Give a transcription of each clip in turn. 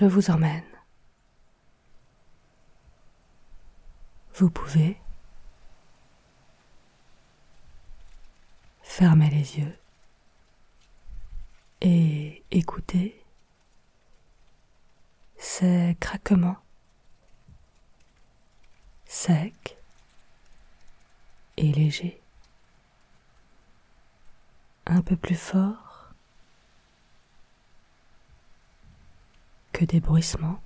Je vous emmène. Vous pouvez fermer les yeux et écouter ces craquements secs et légers un peu plus fort des bruissements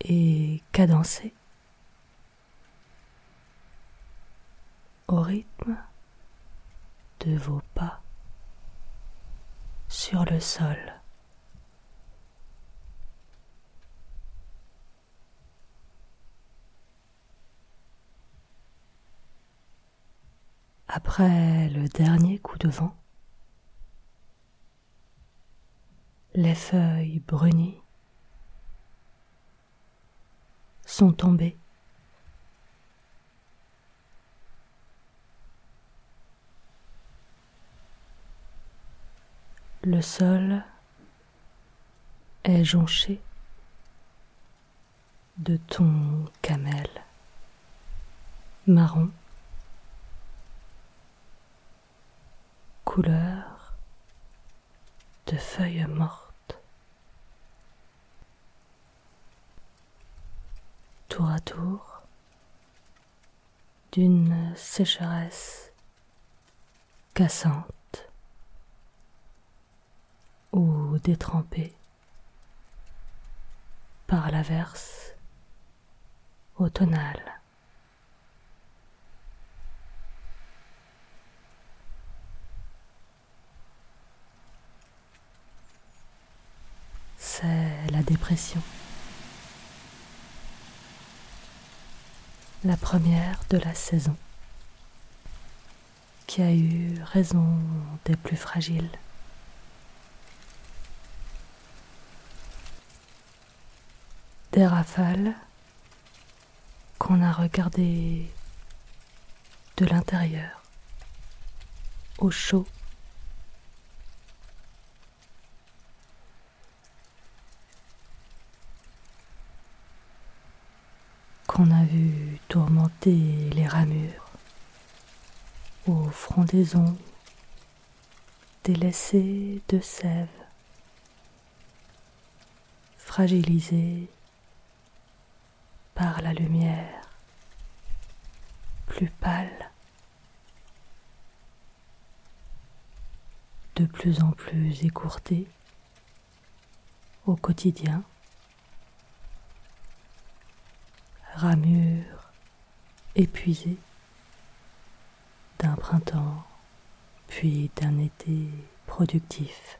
et cadencé au rythme de vos pas sur le sol. Après le dernier coup de vent, les feuilles brunies sont tombées. Le sol est jonché de tons camel marron couleur de feuilles mortes. Tour à tour, d'une sécheresse cassante ou détrempée par l'averse automnale. c'est la dépression. La première de la saison, qui a eu raison des plus fragiles. Des rafales qu'on a regardées de l'intérieur, au chaud qu'on a vu les ramures aux frondaisons délaissées de sève, fragilisées par la lumière plus pâle, de plus en plus écourtée au quotidien. ramure épuisée d'un printemps puis d'un été productif.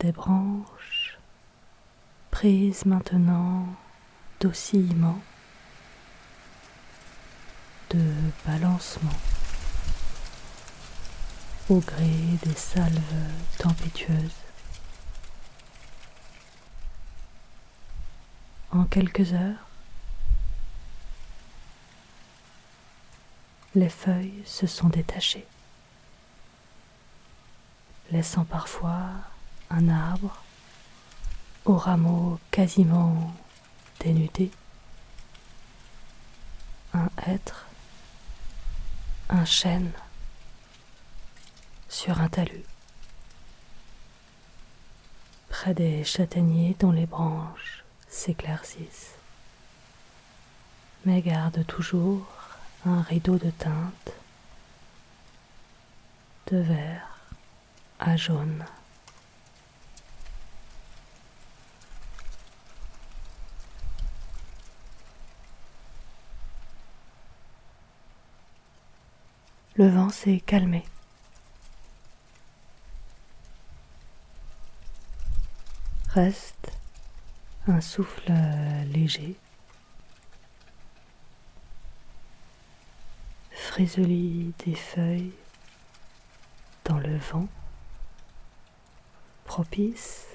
Des branches prises maintenant d'oscillements, de balancements au gré des salves tempétueuses. En quelques heures, les feuilles se sont détachées, laissant parfois un arbre aux rameaux quasiment dénudés, un être un chêne sur un talus, près des châtaigniers dont les branches s'éclaircissent, mais garde toujours un rideau de teinte de vert à jaune. Le vent s'est calmé. Reste un souffle léger, frisoli des feuilles dans le vent, propice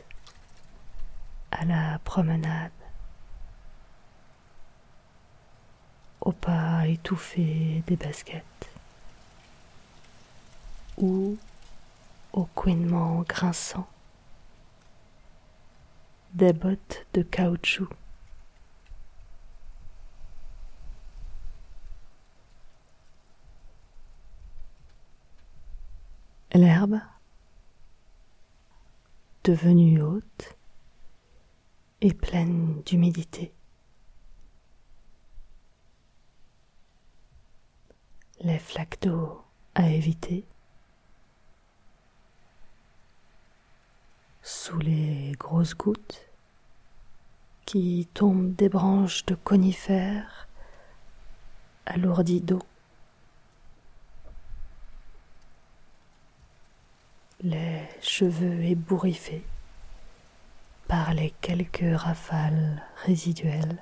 à la promenade, au pas étouffé des baskets ou au couinement grinçant des bottes de caoutchouc. L'herbe, devenue haute, et pleine d'humidité. Les flaques d'eau à éviter. Sous les grosses gouttes qui tombent des branches de conifères alourdies d'eau. Les cheveux ébouriffés par les quelques rafales résiduelles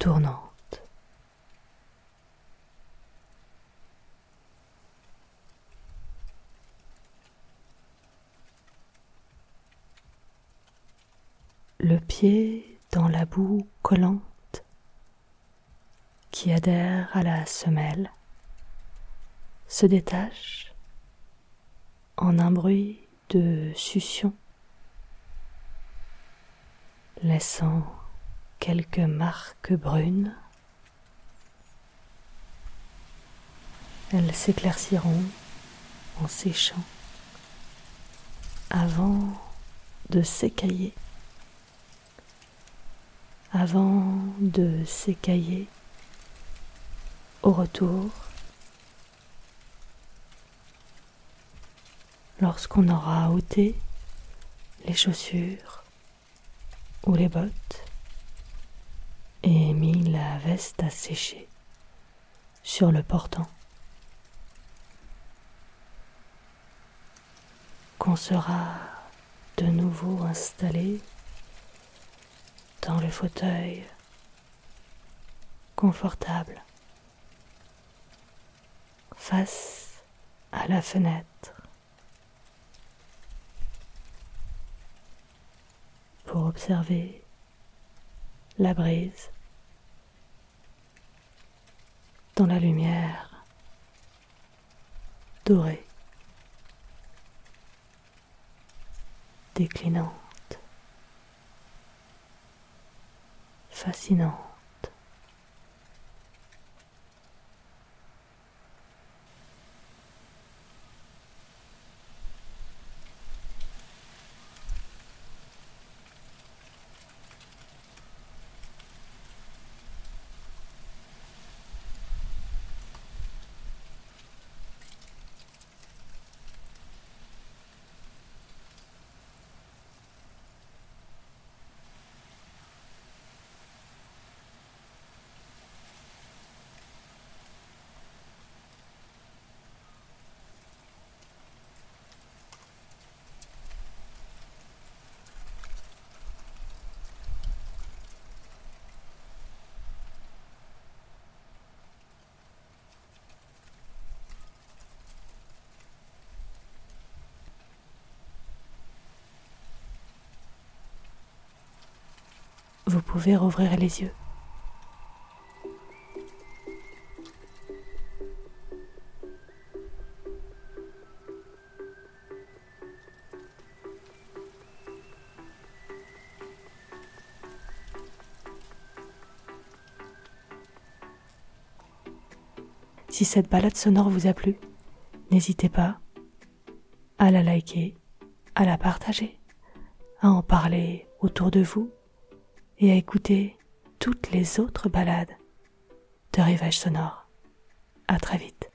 tournant. Le pied dans la boue collante qui adhère à la semelle se détache en un bruit de succion, laissant quelques marques brunes. Elles s'éclairciront en séchant avant de s'écailler avant de s'écailler au retour lorsqu'on aura ôté les chaussures ou les bottes et mis la veste à sécher sur le portant. Qu'on sera de nouveau installé dans le fauteuil. Confortable. Face à la fenêtre. Pour observer la brise dans la lumière dorée déclinant fascinant. Vous pouvez rouvrir les yeux. Si cette balade sonore vous a plu, n'hésitez pas à la liker, à la partager, à en parler autour de vous et à écouter toutes les autres balades de Rivage Sonore. À très vite.